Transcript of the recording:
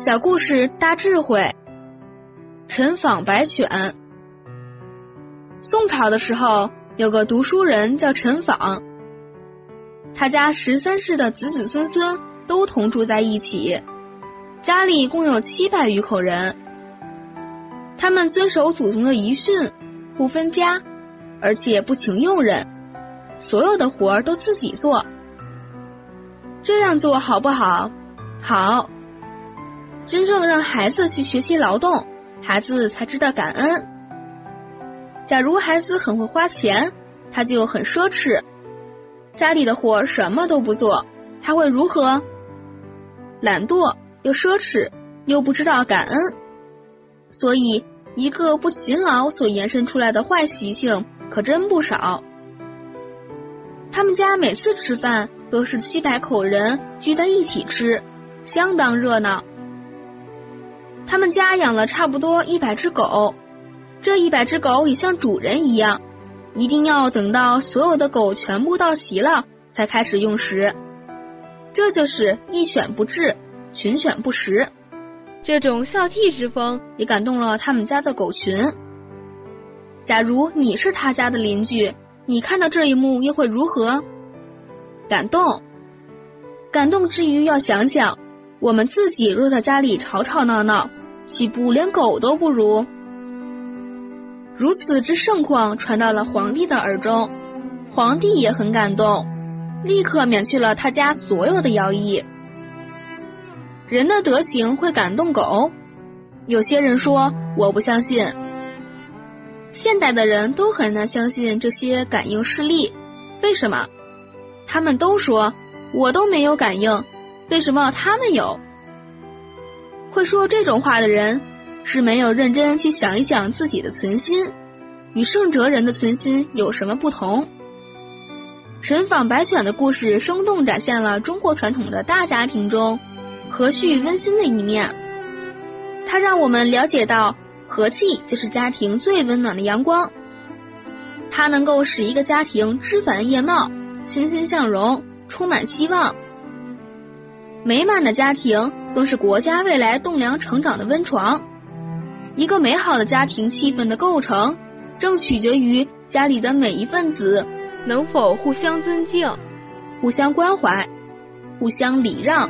小故事大智慧。陈访白犬。宋朝的时候，有个读书人叫陈访，他家十三世的子子孙孙都同住在一起，家里共有七百余口人。他们遵守祖宗的遗训，不分家，而且不请佣人，所有的活儿都自己做。这样做好不好？好。真正让孩子去学习劳动，孩子才知道感恩。假如孩子很会花钱，他就很奢侈，家里的活什么都不做，他会如何？懒惰又奢侈，又不知道感恩。所以，一个不勤劳所延伸出来的坏习性可真不少。他们家每次吃饭都是七百口人聚在一起吃，相当热闹。他们家养了差不多一百只狗，这一百只狗也像主人一样，一定要等到所有的狗全部到齐了才开始用食。这就是一选不至，群选不食。这种孝悌之风也感动了他们家的狗群。假如你是他家的邻居，你看到这一幕又会如何？感动。感动之余要想想，我们自己若在家里吵吵闹闹。岂不连狗都不如？如此之盛况传到了皇帝的耳中，皇帝也很感动，立刻免去了他家所有的徭役。人的德行会感动狗？有些人说我不相信。现代的人都很难相信这些感应事例，为什么？他们都说我都没有感应，为什么他们有？会说这种话的人，是没有认真去想一想自己的存心，与圣哲人的存心有什么不同？神访白犬的故事生动展现了中国传统的大家庭中和煦温馨的一面。它让我们了解到，和气就是家庭最温暖的阳光。它能够使一个家庭枝繁叶茂、欣欣向荣、充满希望。美满的家庭更是国家未来栋梁成长的温床。一个美好的家庭气氛的构成正取决于家里的每一份子能否互相尊敬互相关怀互相礼让。